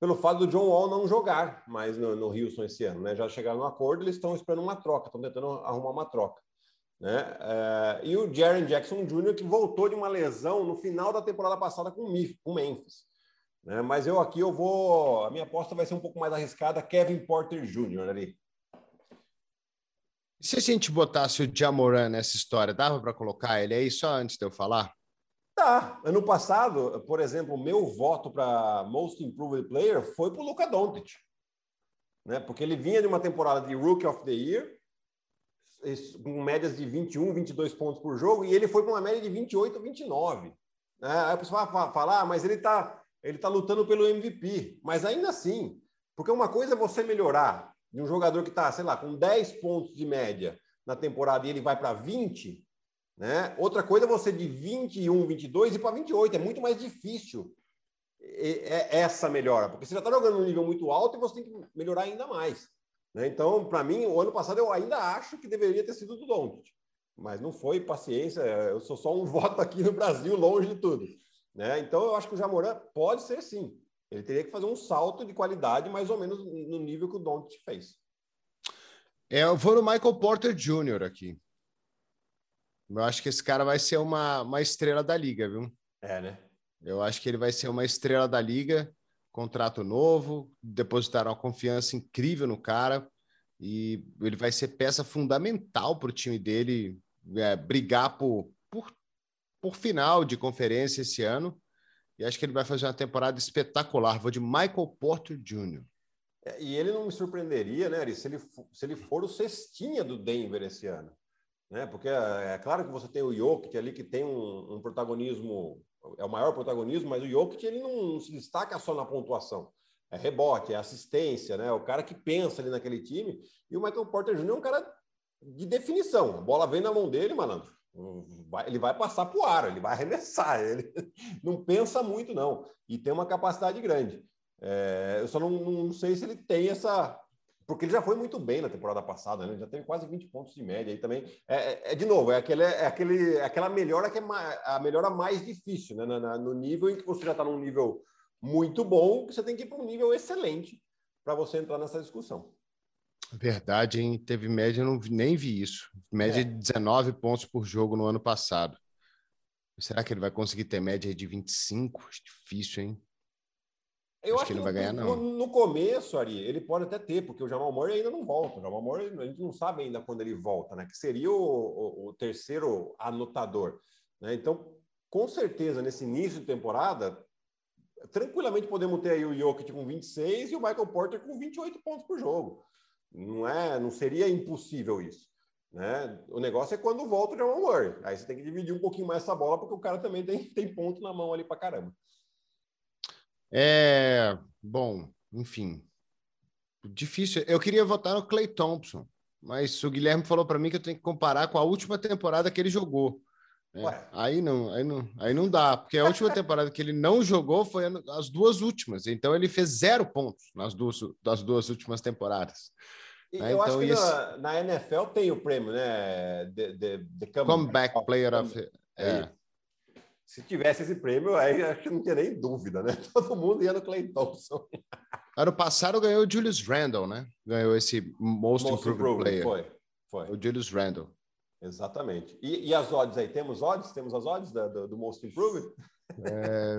pelo fato do John Wall não jogar mais no, no Houston esse ano, né? Já chegaram no acordo, eles estão esperando uma troca, estão tentando arrumar uma troca. Né? É, e o Jaren Jackson Jr., que voltou de uma lesão no final da temporada passada com o Memphis. Né? Mas eu aqui eu vou. A minha aposta vai ser um pouco mais arriscada, Kevin Porter Jr. ali. Se a gente botasse o Jamoran nessa história, dava para colocar ele aí só antes de eu falar? Tá. Ano passado, por exemplo, meu voto para Most Improved Player foi para o Luca Doncic. Né? Porque ele vinha de uma temporada de Rookie of the Year, com médias de 21, 22 pontos por jogo, e ele foi para uma média de 28, 29. Né? Aí a pessoa vai falar, ah, mas ele está ele tá lutando pelo MVP. Mas ainda assim, porque uma coisa é você melhorar de um jogador que está, sei lá, com 10 pontos de média na temporada e ele vai para 20, né? Outra coisa é você de 21, 22 e para 28. É muito mais difícil é essa melhora, porque você já está jogando num nível muito alto e você tem que melhorar ainda mais. Né? Então, para mim, o ano passado eu ainda acho que deveria ter sido do Doncic, mas não foi, paciência, eu sou só um *laughs* voto aqui no Brasil, longe de tudo. Né? Então, eu acho que o Jamoran pode ser sim, ele teria que fazer um salto de qualidade mais ou menos no nível que o Doncic fez. É, eu vou no Michael Porter Jr. aqui. Eu acho que esse cara vai ser uma, uma estrela da liga, viu? É, né? Eu acho que ele vai ser uma estrela da liga, contrato novo, depositaram uma confiança incrível no cara e ele vai ser peça fundamental para o time dele é, brigar por, por, por final de conferência esse ano e acho que ele vai fazer uma temporada espetacular. Vou de Michael Porter Jr. É, e ele não me surpreenderia, né, Ari, se ele, se ele for o cestinha do Denver esse ano. Né? Porque é, é claro que você tem o Jokic ali que tem um, um, protagonismo, é o maior protagonismo, mas o Jokic ele não se destaca só na pontuação. É rebote, é assistência, né? O cara que pensa ali naquele time. E o Michael Porter Jr. é um cara de definição. A bola vem na mão dele, malandro ele vai passar para o ar, ele vai *laughs* arremessar, ele não pensa muito, não. E tem uma capacidade grande. É, eu só não, não, sei se ele tem essa. Porque ele já foi muito bem na temporada passada, né? já teve quase 20 pontos de média. E também, é, é, é de novo, é, aquele, é, aquele, é aquela melhora que é mais, a melhora mais difícil, né? Na, no nível em que você já está num nível muito bom, que você tem que ir para um nível excelente para você entrar nessa discussão. Verdade, hein? Teve média, não nem vi isso. Média é. de 19 pontos por jogo no ano passado. Será que ele vai conseguir ter média de 25? Acho difícil, hein? Eu acho, acho que ele não vai ganhar, não. No, no, começo, Ari, ele pode até ter, porque o Jamal Murray ainda não volta. O Jamal Murray, a gente não sabe ainda quando ele volta, né? Que seria o, o, o terceiro anotador. Né? Então, com certeza, nesse início de temporada, tranquilamente podemos ter aí o Jokic com 26 e o Michael Porter com 28 pontos por jogo. Não é, não seria impossível isso. Né? O negócio é quando volta o Jamal Murray. Aí você tem que dividir um pouquinho mais essa bola, porque o cara também tem, *laughs* tem ponto na mão ali para caramba. É, bom, enfim. Difícil. Eu queria votar no Clay Thompson, mas o Guilherme falou para mim que eu tenho que comparar com a última temporada que ele jogou. É, aí não, aí não, aí não dá, porque a última temporada que ele não jogou foi as duas últimas, então ele fez zero pontos nas duas, das duas últimas temporadas. Né? Eu então, acho que na, na, NFL tem o prêmio, né? The, the, the comeback, comeback Player of. É. é. Se tivesse esse prêmio, aí acho que não tinha nem dúvida, né? *laughs* Todo mundo ia no Clay Thompson. *laughs* Ano passado ganhou o Julius Randle, né? Ganhou esse Most, Most Improved, Improved Player. Foi, foi. O Julius Randle. Exatamente. E, e, as odds aí? Temos odds? Temos as odds da, do, do, Most Improved? *laughs* É,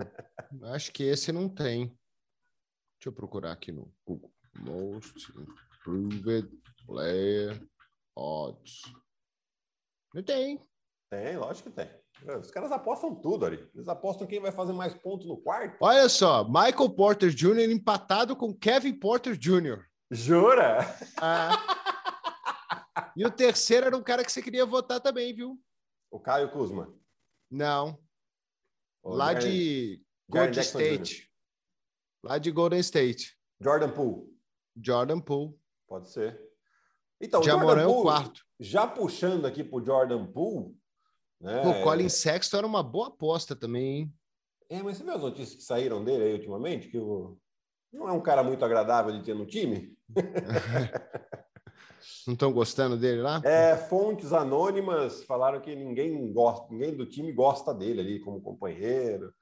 acho que esse não tem. Deixa eu procurar aqui no Google. Most Improved Player Odds. Não tem. Tem, lógico que tem. Os caras apostam tudo ali. Eles apostam quem vai fazer mais pontos no quarto. Olha só, Michael Porter Jr. empatado com Kevin Porter Jr. Jura? Ah. E o terceiro era um cara que você queria votar também, viu? O Caio Kuzma. Não. O Lá de Golden State. Lá de Golden State. Jordan Poole. Jordan Poole. Pode ser. Então, Jordan é o quarto. Já puxando aqui para o Jordan Poole. Né? O Colin Sexton era uma boa aposta também, hein? É, mas você viu as notícias que saíram dele aí ultimamente? Que o... não é um cara muito agradável de ter no time? *laughs* Não estão gostando dele lá? É, fontes anônimas falaram que ninguém gosta, ninguém do time gosta dele ali como companheiro.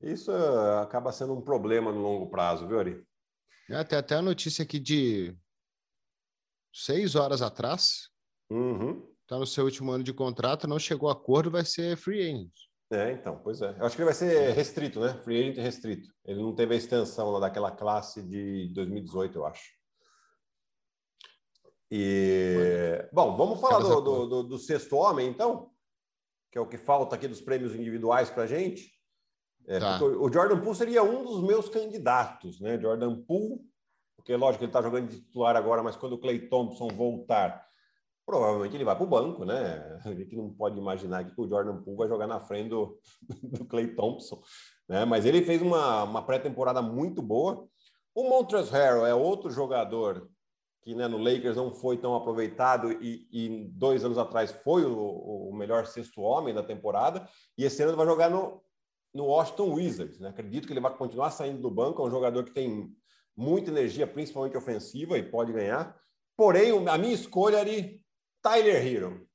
Isso uh, acaba sendo um problema no longo prazo, viu, Ari? É, tem até a notícia aqui de seis horas atrás. Uhum. Está no seu último ano de contrato, não chegou a acordo, vai ser free agent. É, então, pois é. Eu acho que ele vai ser restrito, né? Free agent restrito. Ele não teve a extensão lá daquela classe de 2018, eu acho. E, bom, vamos falar do, do, do, do sexto homem, então, que é o que falta aqui dos prêmios individuais para a gente. É, tá. O Jordan Poole seria um dos meus candidatos, né? Jordan Poole, porque lógico ele está jogando de titular agora, mas quando o Clay Thompson voltar, provavelmente ele vai para o banco, né? *laughs* A gente não pode imaginar que o Jordan Poole vai jogar na frente do, *laughs* do Clay Thompson, né? Mas ele fez uma, uma pré-temporada muito boa. O Montrezl Harrell é outro jogador que né, no Lakers não foi tão aproveitado e, e dois anos atrás foi o, o, melhor sexto homem da temporada e esse ano vai jogar no, no Washington Wizards. Né? Acredito que ele vai continuar saindo do banco, é um jogador que tem muita energia, principalmente ofensiva, e pode ganhar. Porém, a minha escolha era Tyler Hero.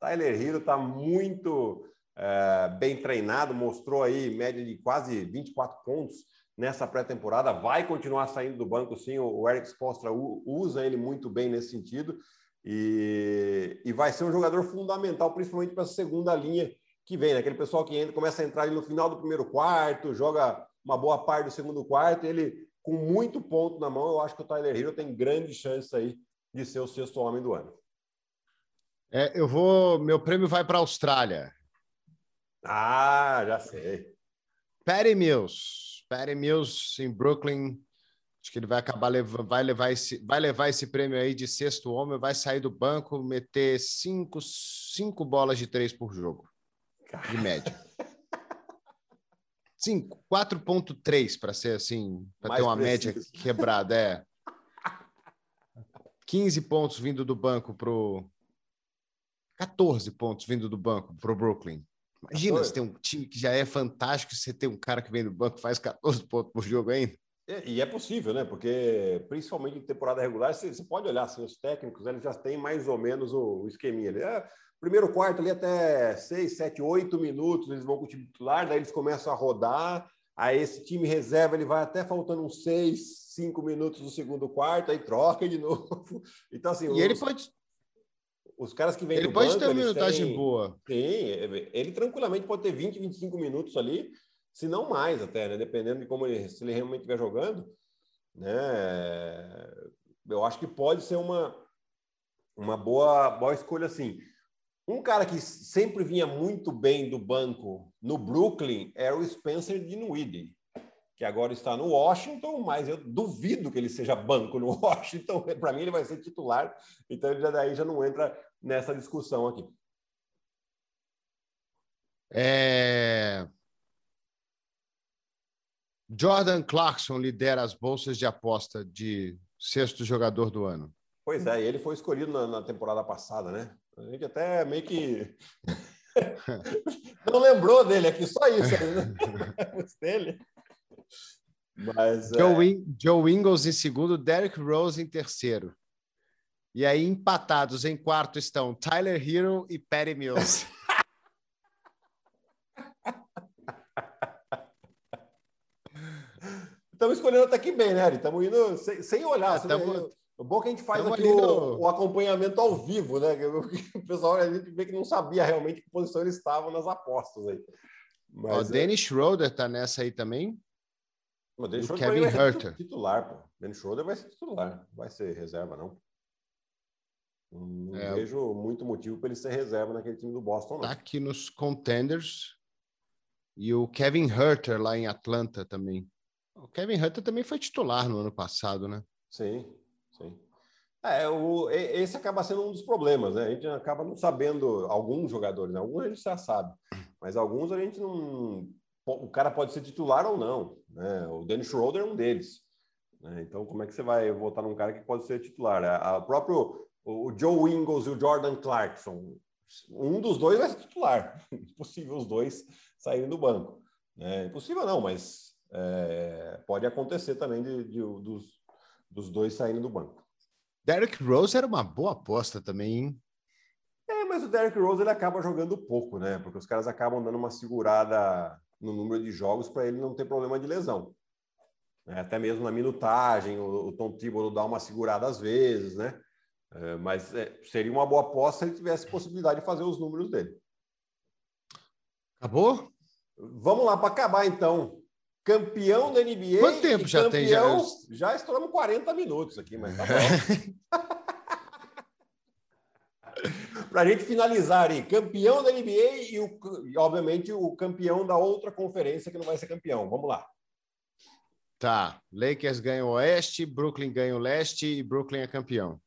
Tyler Hero está muito é, bem treinado, mostrou aí média de quase 24 pontos nessa pré-temporada. Vai continuar saindo do banco, sim. O Eric Spostra usa ele muito bem nesse sentido. E, e vai ser um jogador fundamental, principalmente para a segunda linha que vem, né? aquele pessoal que entra, começa a entrar ali no final do primeiro quarto, joga uma boa parte do segundo quarto, ele com muito ponto na mão, eu acho que o Tyler Hero tem grande chance aí de ser o sexto homem do ano. É, eu vou. Meu prêmio vai para a Austrália. Ah, já sei. Patty Mills. Patty Mills em Brooklyn. Acho que ele vai acabar vai levar esse, vai levar esse prêmio aí de sexto homem, vai sair do banco, meter cinco, cinco bolas de três por jogo de média. 5, 4.3 para ser assim, para ter uma preciso. média quebrada, é. *laughs* 15 pontos vindo do banco pro 14 pontos vindo do banco pro Brooklyn. Imagina se tem um time que já é fantástico, você tem um cara que vem do banco faz 14 pontos por jogo ainda. E é possível, né? Porque principalmente em temporada regular, você, pode olhar assim, os técnicos, eles já têm mais ou menos o, o esqueminha. Ele, é, Primeiro quarto ali até seis, sete, oito minutos, eles vão com o time titular, daí eles começam a rodar. Aí esse time reserva ele vai até faltando uns seis, cinco minutos do segundo quarto, aí troca de *laughs* novo. Então, assim. E os, ele pode. Os caras que vêm Ele pode banco, ter uma minutagem têm, boa. Sim, ele tranquilamente pode ter 20, 25 minutos ali, se não mais até, né? Dependendo de como ele, se ele realmente estiver jogando. Né? Eu acho que pode ser uma, uma boa, boa escolha, assim. Um cara que sempre vinha muito bem do banco no Brooklyn era o Spencer Dinwiddie, que agora está no Washington, mas eu duvido que ele seja banco no *laughs* Washington. Para mim, ele vai ser titular, então ele já daí já não entra nessa discussão aqui. É... Jordan Clarkson lidera as bolsas de aposta de sexto jogador do ano. Pois é, ele foi escolhido na, na temporada passada, né? A gente até meio que *laughs* *laughs* não lembrou dele aqui, só isso. Né? dele. Mas, Joe, é... Joe Ingles em segundo, Derrick Rose em terceiro. E aí, empatados em quarto estão Tyler Hero e Patty Mills. *laughs* Estamos escolhendo até que bem, né? Estamos indo sem, sem olhar. É, tamo... O bom é que a gente faz Tamo aqui o, no... o, acompanhamento ao vivo, né? O *laughs* pessoal a gente vê que não sabia realmente que posição eles estavam nas apostas aí. Mas, o é... Dennis Schroeder tá nessa aí também. O Dennis Schroeder Kevin vai Herter. ser titular, pô. Dennis Schroeder vai ser titular, vai ser reserva, não. Não é, vejo muito motivo para ele ser reserva naquele time do Boston, não. Tá aqui nos contenders. E o Kevin Herter lá em Atlanta também. O Kevin Herter também foi titular no ano passado, né? Sim, Sim. É, o, esse acaba sendo um dos problemas, né? A gente acaba não sabendo alguns jogadores, né? alguns a gente já sabe, mas alguns a gente não. O cara pode ser titular ou não, né? O Dennis Schroeder é um deles. Né? Então, como é que você vai votar num cara que pode ser titular? A, a próprio o Joe Ingles e o Jordan Clarkson, um dos dois vai ser titular. *laughs* Impossível os dois saírem do banco. Né? Impossível não, mas é, pode acontecer também de, de, dos, dos dois saindo do banco. Derrick Rose era uma boa aposta também, hein? É, mas o Derrick Rose ele acaba jogando pouco, né? Porque os caras acabam dando uma segurada no número de jogos para ele não ter problema de lesão. É, até mesmo na minutagem, o, o Tom Thibodeau dá uma segurada às vezes, né? É, mas é, seria uma boa aposta se ele tivesse possibilidade de fazer os números dele. Acabou? Vamos lá para acabar então. Campeão da NBA. Quanto tempo já tem? Já, já estouramos 40 minutos aqui, mas tá bom. *laughs* para a gente finalizar aí, campeão da NBA e, o, e, obviamente, o campeão da outra conferência que não vai ser campeão. Vamos lá. Tá. Lakers ganha o Oeste, Brooklyn ganha o Leste e Brooklyn é campeão.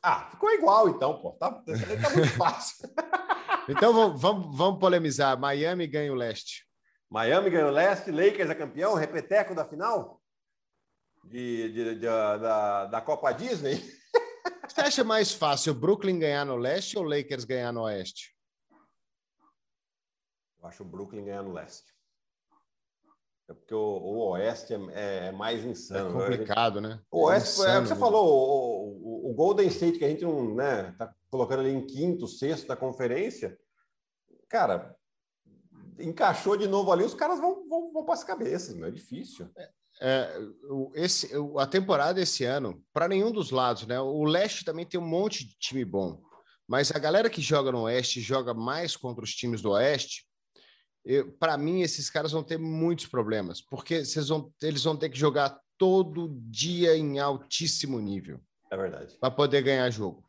Ah, ficou igual então, pô. Tá, tá muito fácil. *laughs* então vamos, vamos, vamos polemizar. Miami ganha o Leste. Miami ganha o Leste, Lakers é campeão, repeteco da final de, de, de, da, da Copa Disney. Você acha mais fácil Brooklyn ganhar no leste ou Lakers ganhar no oeste? Eu acho o Brooklyn ganhar no leste. É porque o, o oeste é, é, é, mais insano. É complicado, né? O oeste, é, é o que você falou, o, o, o, Golden State, que a gente não né, tá colocando ali em quinto, sexto da conferência, cara, encaixou de novo ali, os caras vão, vão, vão para as cabeças, não é difícil. É, esse, a temporada esse ano, para nenhum dos lados, né? O leste também tem um monte de time bom, mas a galera que joga no oeste joga mais contra os times do oeste. Para mim, esses caras vão ter muitos problemas, porque vão, eles vão ter que jogar todo dia em altíssimo nível. É verdade. Para poder ganhar jogo.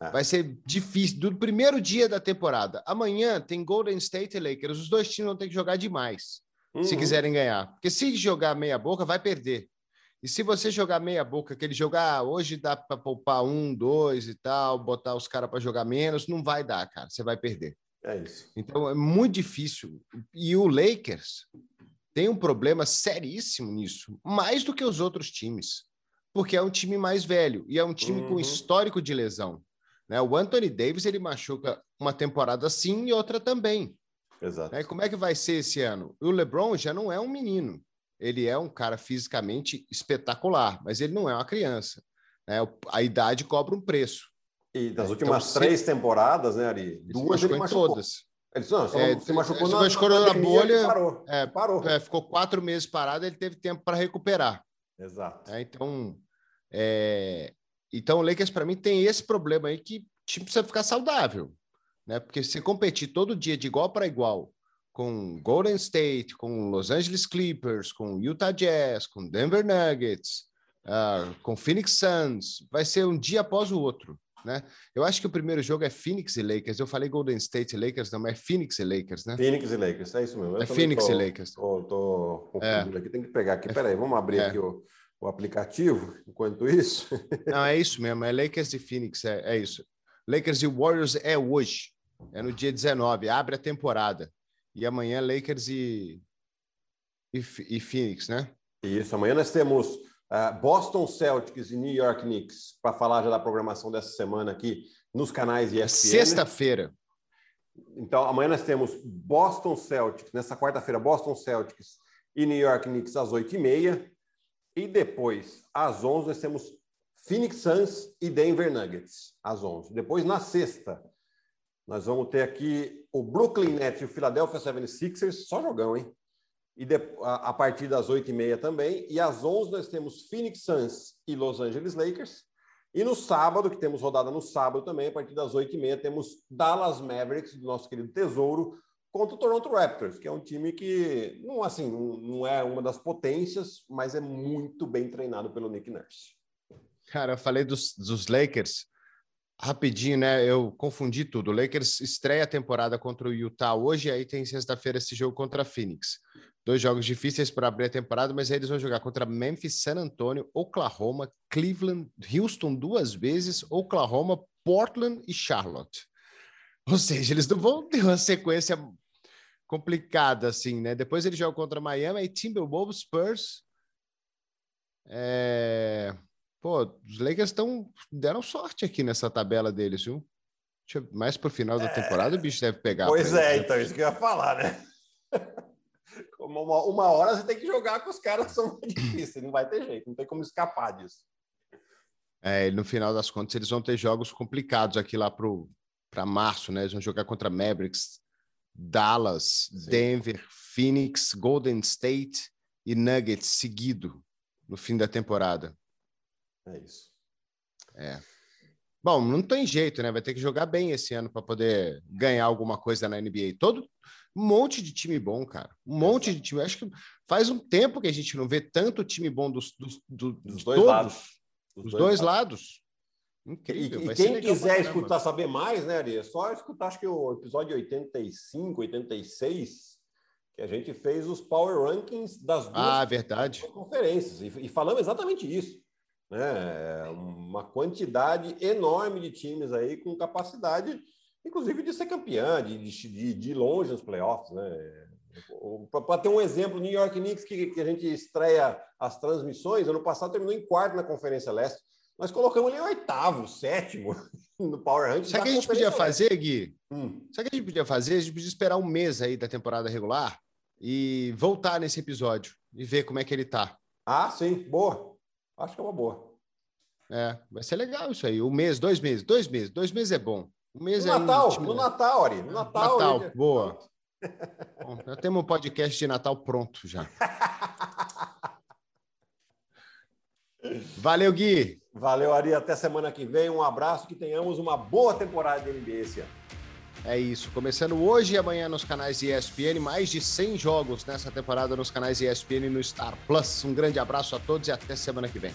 É. Vai ser difícil. Do primeiro dia da temporada. Amanhã tem Golden State e Lakers. Os dois times vão ter que jogar demais uhum. se quiserem ganhar. Porque se jogar meia boca, vai perder. E se você jogar meia boca, aquele jogar ah, hoje dá para poupar um, dois e tal, botar os caras para jogar menos, não vai dar, cara. Você vai perder. É isso. Então é muito difícil. E o Lakers tem um problema seríssimo nisso, mais do que os outros times, porque é um time mais velho e é um time uhum. com histórico de lesão. Né? O Anthony Davis ele machuca uma temporada sim e outra também. Exato. Né? Como é que vai ser esse ano? O LeBron já não é um menino. Ele é um cara fisicamente espetacular, mas ele não é uma criança. Né? A idade cobra um preço. E das é, últimas então, três se... temporadas, né, Ari? Duas ele machucou. todas. Ele não, só é, se machucou na, machucou na, na bolha. Parou. É, parou. É, ficou quatro meses parado, ele teve tempo para recuperar. Exato. É, então, é, então, o Lakers, para mim, tem esse problema aí que tipo, precisa ficar saudável né? Porque se competir todo dia de igual para igual com Golden State, com Los Angeles Clippers, com Utah Jazz, com Denver Nuggets, uh, com Phoenix Suns, vai ser um dia após o outro, né? Eu acho que o primeiro jogo é Phoenix e Lakers. Eu falei Golden State e Lakers, não, mas é Phoenix e Lakers, né? Phoenix e Lakers, é isso mesmo. Eu é Phoenix tô, e Lakers. Tô, tô confundindo é. aqui, tem que pegar aqui. É. Peraí, vamos abrir é. aqui o, o aplicativo enquanto isso. Não, é isso mesmo, é Lakers e Phoenix, é, é isso. Lakers e Warriors é hoje. É no dia 19, abre a temporada. E amanhã Lakers e, e, e Phoenix, né? Isso, amanhã nós temos uh, Boston Celtics e New York Knicks para falar já da programação dessa semana aqui nos canais ESPN. Sexta-feira. Então, amanhã nós temos Boston Celtics, nessa quarta-feira, Boston Celtics e New York Knicks às 8h30. E depois, às 11 nós temos Phoenix Suns e Denver Nuggets, às 11 Depois, na sexta, nós vamos ter aqui o Brooklyn Nets e o Philadelphia 76ers, só jogão, hein? E de, a, a, partir das 8h30 também. E às 11 nós temos Phoenix Suns e Los Angeles Lakers. E no sábado, que temos rodada no sábado também, a partir das 8h30, temos Dallas Mavericks, do nosso querido Tesouro, contra o Toronto Raptors, que é um time que não, assim, não é uma das potências, mas é muito bem treinado pelo Nick Nurse. Cara, eu falei dos, dos Lakers. Rapidinho, né? Eu confundi tudo. O Lakers estreia a temporada contra o Utah hoje, aí tem sexta-feira esse jogo contra a Phoenix. Dois jogos difíceis para abrir a temporada, mas aí eles vão jogar contra Memphis, San Antonio, Oklahoma, Cleveland, Houston duas vezes, Oklahoma, Portland e Charlotte. Ou seja, eles não vão ter uma sequência complicada assim, né? Depois eles jogam contra Miami, e Timberwolves, Spurs, é... Pô, os Lakers estão deram sorte aqui nessa tabela deles, viu? Mais pro final da é. temporada o bicho deve pegar. Pois é, então, isso que eu ia falar, né? *laughs* Uma, uma hora você tem que jogar com os caras que são difíceis, não vai ter jeito, não tem como escapar disso. É, no final das contas, eles vão ter jogos complicados aqui lá para março, né? Eles vão jogar contra Mavericks, Dallas, Sim. Denver, Phoenix, Golden State e Nuggets seguido no fim da temporada. É isso. É. Bom, não tem jeito, né? Vai ter que jogar bem esse ano para poder ganhar alguma coisa na NBA. Todo um monte de time bom, cara. Um monte de time. Acho que faz um tempo que a gente não vê tanto time bom dos, dos, dos, dos dois todos, lados. Dos dois, dois lados. lados. Incrível. E, e quem quiser escutar, saber mais, né, Ari? É só escutar, acho que o episódio 85, 86, que a gente fez os Power Rankings das duas ah, verdade. conferências. E, e falamos exatamente isso. Né? Uma quantidade enorme de times aí com capacidade, inclusive, de ser campeã, de, de, de longe nos playoffs. Né? Para ter um exemplo, New York Knicks, que, que a gente estreia as transmissões, ano passado terminou em quarto na Conferência Leste. Nós colocamos ele em oitavo, sétimo *laughs* no Power Ranking. Sabe o que a gente podia fazer, Gui? Hum. Sabe o que a gente podia fazer? A gente podia esperar um mês aí da temporada regular e voltar nesse episódio e ver como é que ele tá. Ah, sim, boa. Acho que é uma boa. É, vai ser legal isso aí. Um mês, dois meses, dois meses, dois meses é bom. Um mês no é Natal, um no Natal, Ari. No Natal, Natal boa. Bom, já temos um podcast de Natal pronto já. *laughs* Valeu, Gui. Valeu, Ari. Até semana que vem. Um abraço. Que tenhamos uma boa temporada de NBA esse ano. É isso. Começando hoje e amanhã nos canais ESPN. Mais de 100 jogos nessa temporada nos canais ESPN e no Star Plus. Um grande abraço a todos e até semana que vem.